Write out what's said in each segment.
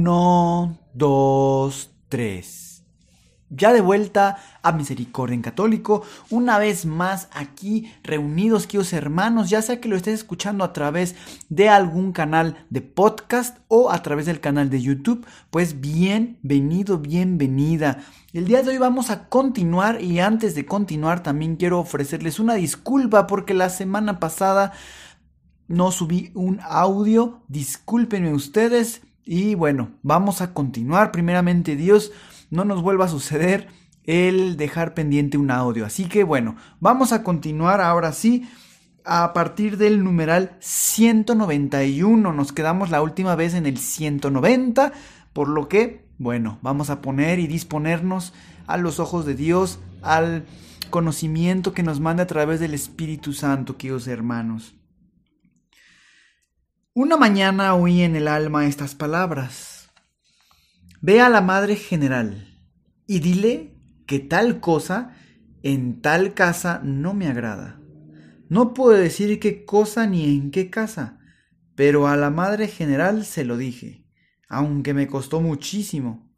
Uno, dos, tres. Ya de vuelta a Misericordia en Católico, una vez más aquí reunidos, queridos hermanos, ya sea que lo estés escuchando a través de algún canal de podcast o a través del canal de YouTube, pues bienvenido, bienvenida. El día de hoy vamos a continuar y antes de continuar también quiero ofrecerles una disculpa porque la semana pasada no subí un audio, discúlpenme ustedes y bueno, vamos a continuar. Primeramente Dios, no nos vuelva a suceder el dejar pendiente un audio. Así que bueno, vamos a continuar ahora sí. A partir del numeral 191 nos quedamos la última vez en el 190, por lo que, bueno, vamos a poner y disponernos a los ojos de Dios, al conocimiento que nos manda a través del Espíritu Santo, queridos hermanos. Una mañana oí en el alma estas palabras. Ve a la Madre General y dile que tal cosa en tal casa no me agrada. No puedo decir qué cosa ni en qué casa, pero a la Madre General se lo dije, aunque me costó muchísimo.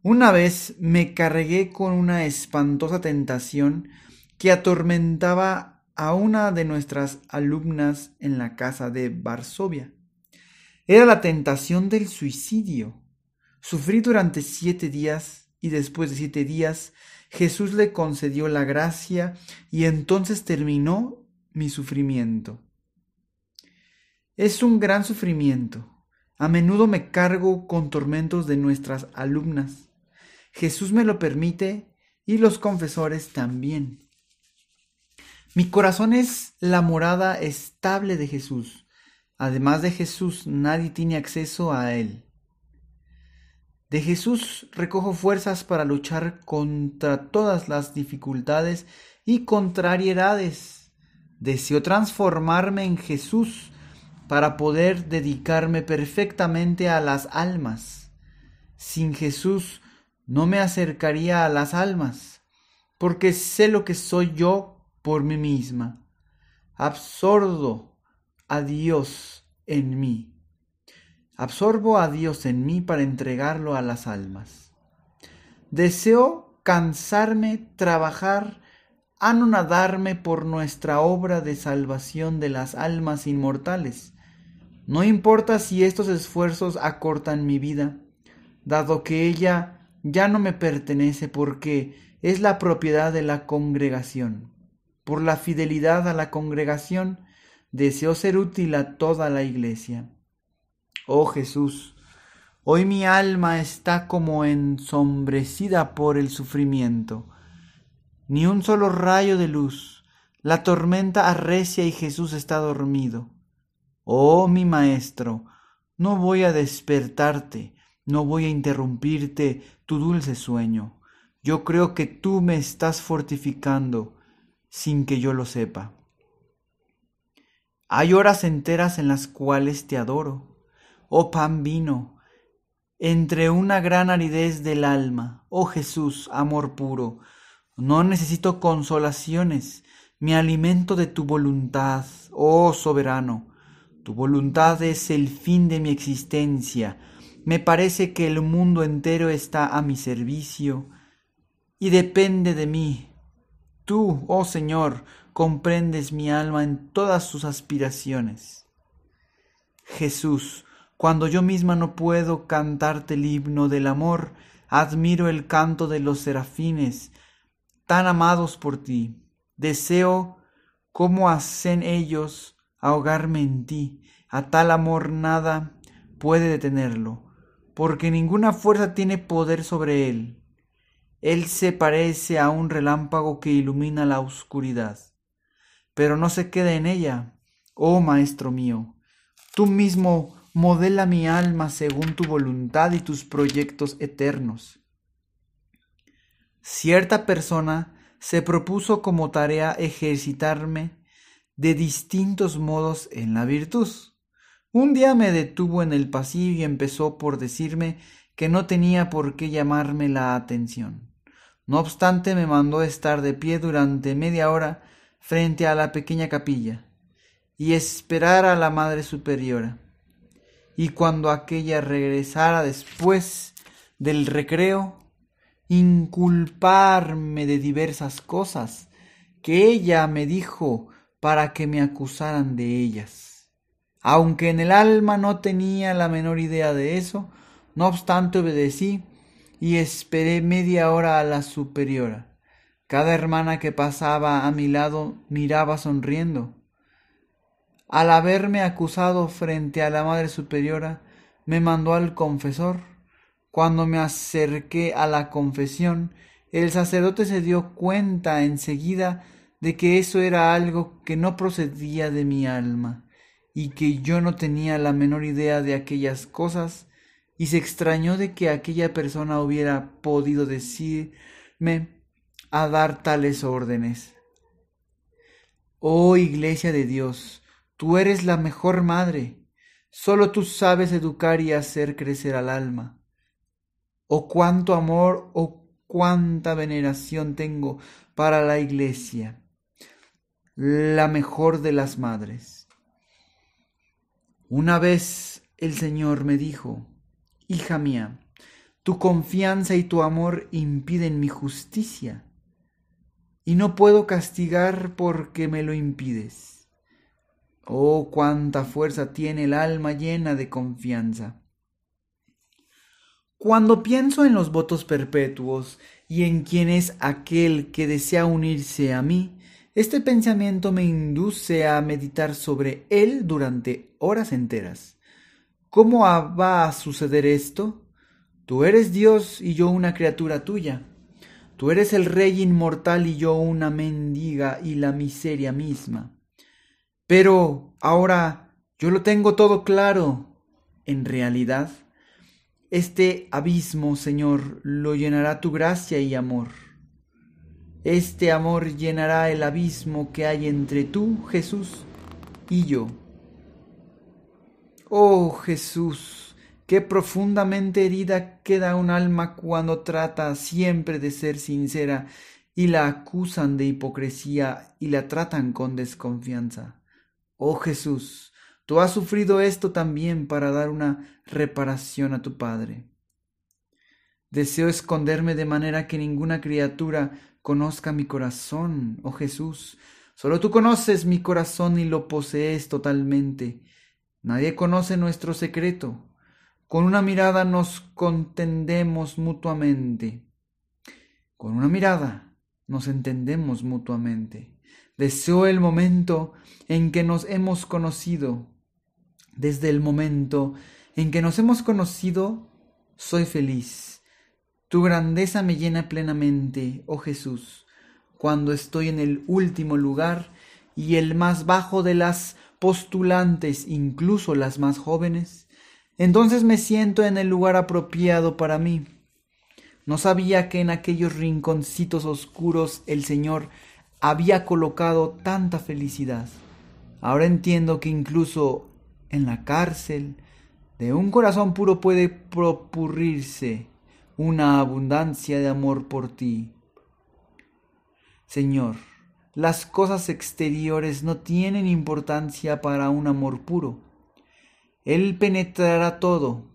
Una vez me cargué con una espantosa tentación que atormentaba a una de nuestras alumnas en la casa de Varsovia. Era la tentación del suicidio. Sufrí durante siete días y después de siete días Jesús le concedió la gracia y entonces terminó mi sufrimiento. Es un gran sufrimiento. A menudo me cargo con tormentos de nuestras alumnas. Jesús me lo permite y los confesores también. Mi corazón es la morada estable de Jesús. Además de Jesús, nadie tiene acceso a Él. De Jesús recojo fuerzas para luchar contra todas las dificultades y contrariedades. Deseo transformarme en Jesús para poder dedicarme perfectamente a las almas. Sin Jesús no me acercaría a las almas, porque sé lo que soy yo por mí misma. Absorbo a Dios en mí. Absorbo a Dios en mí para entregarlo a las almas. Deseo cansarme, trabajar, anonadarme por nuestra obra de salvación de las almas inmortales. No importa si estos esfuerzos acortan mi vida, dado que ella ya no me pertenece porque es la propiedad de la congregación por la fidelidad a la congregación, deseo ser útil a toda la iglesia. Oh Jesús, hoy mi alma está como ensombrecida por el sufrimiento. Ni un solo rayo de luz, la tormenta arrecia y Jesús está dormido. Oh mi Maestro, no voy a despertarte, no voy a interrumpirte tu dulce sueño. Yo creo que tú me estás fortificando, sin que yo lo sepa. Hay horas enteras en las cuales te adoro, oh pan vino, entre una gran aridez del alma, oh Jesús, amor puro, no necesito consolaciones, me alimento de tu voluntad, oh soberano, tu voluntad es el fin de mi existencia, me parece que el mundo entero está a mi servicio y depende de mí Tú, oh Señor, comprendes mi alma en todas sus aspiraciones. Jesús, cuando yo misma no puedo cantarte el himno del amor, admiro el canto de los serafines, tan amados por ti. Deseo, como hacen ellos, ahogarme en ti. A tal amor nada puede detenerlo, porque ninguna fuerza tiene poder sobre él. Él se parece a un relámpago que ilumina la oscuridad, pero no se queda en ella. Oh Maestro mío, tú mismo modela mi alma según tu voluntad y tus proyectos eternos. Cierta persona se propuso como tarea ejercitarme de distintos modos en la virtud. Un día me detuvo en el pasillo y empezó por decirme que no tenía por qué llamarme la atención. No obstante, me mandó estar de pie durante media hora frente a la pequeña capilla y esperar a la Madre Superiora. Y cuando aquella regresara después del recreo, inculparme de diversas cosas que ella me dijo para que me acusaran de ellas. Aunque en el alma no tenía la menor idea de eso, no obstante obedecí y esperé media hora a la superiora. Cada hermana que pasaba a mi lado miraba sonriendo. Al haberme acusado frente a la Madre Superiora, me mandó al confesor cuando me acerqué a la confesión, el sacerdote se dio cuenta enseguida de que eso era algo que no procedía de mi alma y que yo no tenía la menor idea de aquellas cosas y se extrañó de que aquella persona hubiera podido decirme a dar tales órdenes. Oh Iglesia de Dios, tú eres la mejor madre, solo tú sabes educar y hacer crecer al alma oh cuánto amor, oh cuánta veneración tengo para la iglesia, la mejor de las madres. Una vez el Señor me dijo, hija mía, tu confianza y tu amor impiden mi justicia, y no puedo castigar porque me lo impides. Oh, cuánta fuerza tiene el alma llena de confianza. Cuando pienso en los votos perpetuos y en quién es aquel que desea unirse a mí, este pensamiento me induce a meditar sobre él durante horas enteras. ¿Cómo va a suceder esto? Tú eres Dios y yo una criatura tuya. Tú eres el Rey inmortal y yo una mendiga y la miseria misma. Pero ahora yo lo tengo todo claro. En realidad, este abismo, Señor, lo llenará tu gracia y amor. Este amor llenará el abismo que hay entre tú, Jesús, y yo. Oh Jesús, qué profundamente herida queda un alma cuando trata siempre de ser sincera y la acusan de hipocresía y la tratan con desconfianza. Oh Jesús, Tú has sufrido esto también para dar una reparación a tu Padre. Deseo esconderme de manera que ninguna criatura conozca mi corazón, oh Jesús. Solo tú conoces mi corazón y lo posees totalmente. Nadie conoce nuestro secreto. Con una mirada nos contendemos mutuamente. Con una mirada nos entendemos mutuamente. Deseo el momento en que nos hemos conocido desde el momento en que nos hemos conocido, soy feliz. Tu grandeza me llena plenamente, oh Jesús, cuando estoy en el último lugar y el más bajo de las postulantes, incluso las más jóvenes, entonces me siento en el lugar apropiado para mí. No sabía que en aquellos rinconcitos oscuros el Señor había colocado tanta felicidad. Ahora entiendo que incluso en la cárcel, de un corazón puro puede propurrirse una abundancia de amor por ti. Señor, las cosas exteriores no tienen importancia para un amor puro. Él penetrará todo,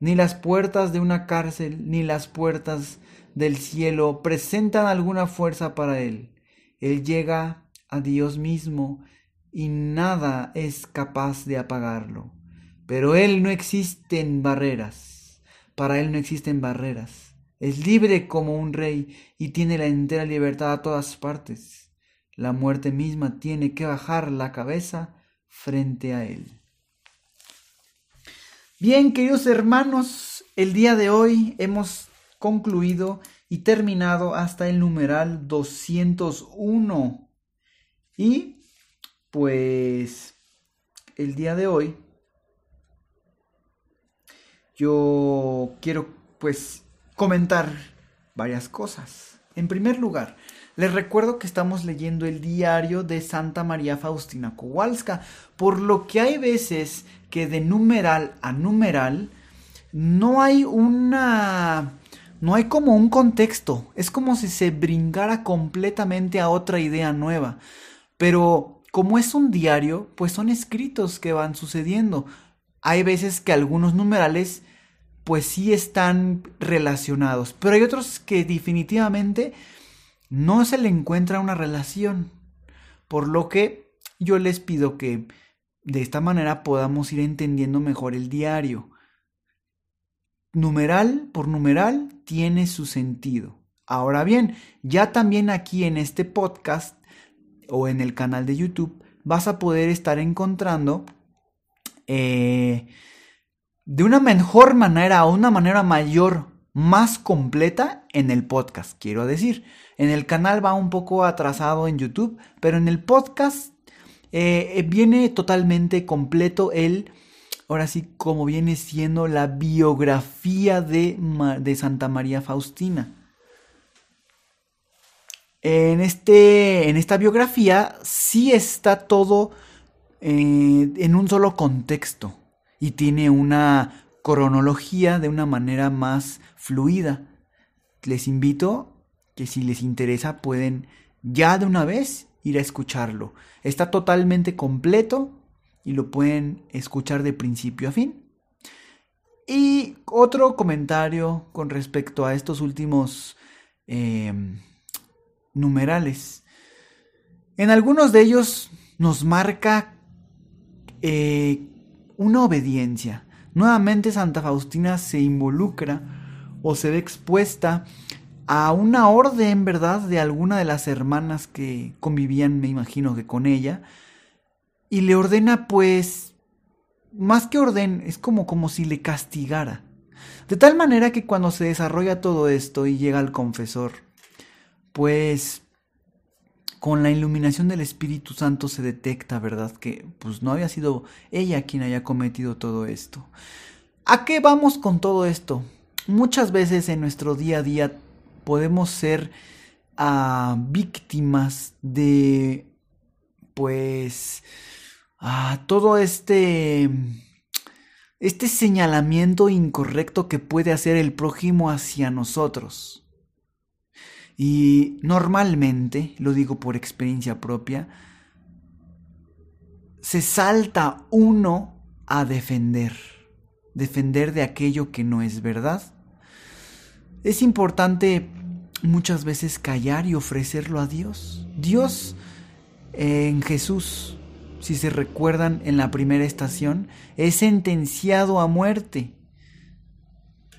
ni las puertas de una cárcel ni las puertas del cielo presentan alguna fuerza para Él. Él llega a Dios mismo y nada es capaz de apagarlo. Pero Él no existen barreras. Para Él no existen barreras. Es libre como un rey y tiene la entera libertad a todas partes. La muerte misma tiene que bajar la cabeza frente a Él. Bien, queridos hermanos, el día de hoy hemos concluido y terminado hasta el numeral 201. Y pues el día de hoy yo quiero pues comentar varias cosas. En primer lugar, les recuerdo que estamos leyendo el diario de Santa María Faustina Kowalska, por lo que hay veces que de numeral a numeral no hay una... No hay como un contexto, es como si se brincara completamente a otra idea nueva. Pero como es un diario, pues son escritos que van sucediendo. Hay veces que algunos numerales pues sí están relacionados, pero hay otros que definitivamente no se le encuentra una relación. Por lo que yo les pido que de esta manera podamos ir entendiendo mejor el diario. Numeral por numeral tiene su sentido. Ahora bien, ya también aquí en este podcast o en el canal de YouTube vas a poder estar encontrando eh, de una mejor manera o una manera mayor, más completa en el podcast, quiero decir. En el canal va un poco atrasado en YouTube, pero en el podcast eh, viene totalmente completo el, ahora sí, como viene siendo la biografía de, de Santa María Faustina. En, este, en esta biografía sí está todo eh, en un solo contexto y tiene una cronología de una manera más fluida. Les invito que si les interesa pueden ya de una vez ir a escucharlo. Está totalmente completo y lo pueden escuchar de principio a fin. Y otro comentario con respecto a estos últimos em, numerales. En algunos de ellos nos marca eh, una obediencia. Nuevamente Santa Faustina se involucra o se ve expuesta a una orden, ¿verdad?, de alguna de las hermanas que convivían, me imagino que con ella, y le ordena, pues, más que orden, es como, como si le castigara. De tal manera que cuando se desarrolla todo esto y llega al confesor, pues con la iluminación del Espíritu Santo se detecta, ¿verdad? Que pues no había sido ella quien haya cometido todo esto. ¿A qué vamos con todo esto? Muchas veces en nuestro día a día podemos ser ah, víctimas de pues ah, todo este este señalamiento incorrecto que puede hacer el prójimo hacia nosotros. Y normalmente, lo digo por experiencia propia, se salta uno a defender, defender de aquello que no es verdad. Es importante muchas veces callar y ofrecerlo a Dios. Dios en Jesús, si se recuerdan en la primera estación, es sentenciado a muerte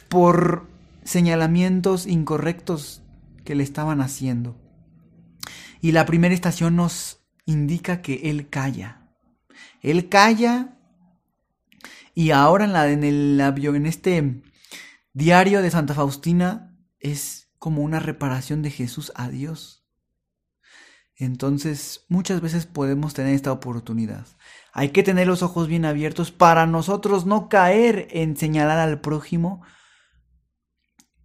por señalamientos incorrectos que le estaban haciendo. Y la primera estación nos indica que él calla. Él calla y ahora en, la, el, en este diario de Santa Faustina es como una reparación de Jesús a Dios. Entonces muchas veces podemos tener esta oportunidad. Hay que tener los ojos bien abiertos para nosotros no caer en señalar al prójimo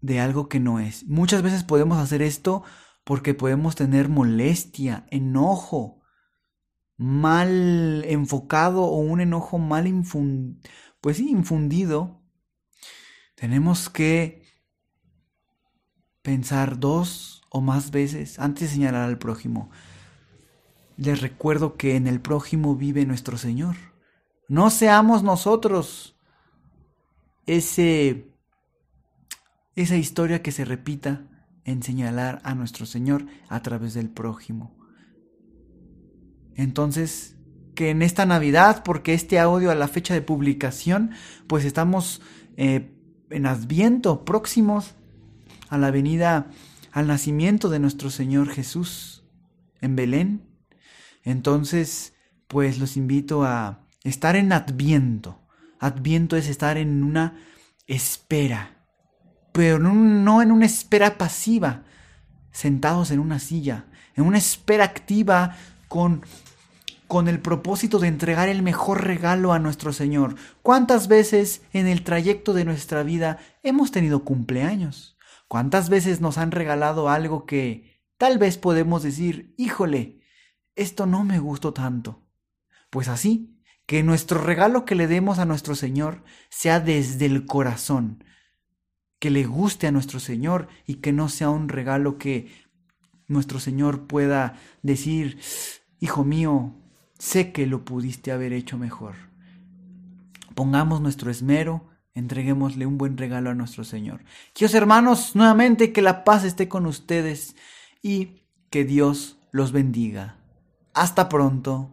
de algo que no es. Muchas veces podemos hacer esto porque podemos tener molestia, enojo, mal enfocado o un enojo mal pues infundido. Tenemos que pensar dos o más veces antes de señalar al prójimo. Les recuerdo que en el prójimo vive nuestro Señor. No seamos nosotros ese esa historia que se repita en señalar a nuestro Señor a través del prójimo. Entonces, que en esta Navidad, porque este audio a la fecha de publicación, pues estamos eh, en Adviento, próximos a la venida, al nacimiento de nuestro Señor Jesús en Belén. Entonces, pues los invito a estar en Adviento. Adviento es estar en una espera pero no, en una espera pasiva, sentados en una silla, en una espera activa con con el propósito de entregar el mejor regalo a nuestro Señor. ¿Cuántas veces en el trayecto de nuestra vida hemos tenido cumpleaños? ¿Cuántas veces nos han regalado algo que tal vez podemos decir, híjole, esto no me gustó tanto? Pues así, que nuestro regalo que le demos a nuestro Señor sea desde el corazón, que le guste a nuestro Señor y que no sea un regalo que nuestro Señor pueda decir, hijo mío, sé que lo pudiste haber hecho mejor. Pongamos nuestro esmero, entreguémosle un buen regalo a nuestro Señor. Queridos hermanos, nuevamente que la paz esté con ustedes y que Dios los bendiga. Hasta pronto.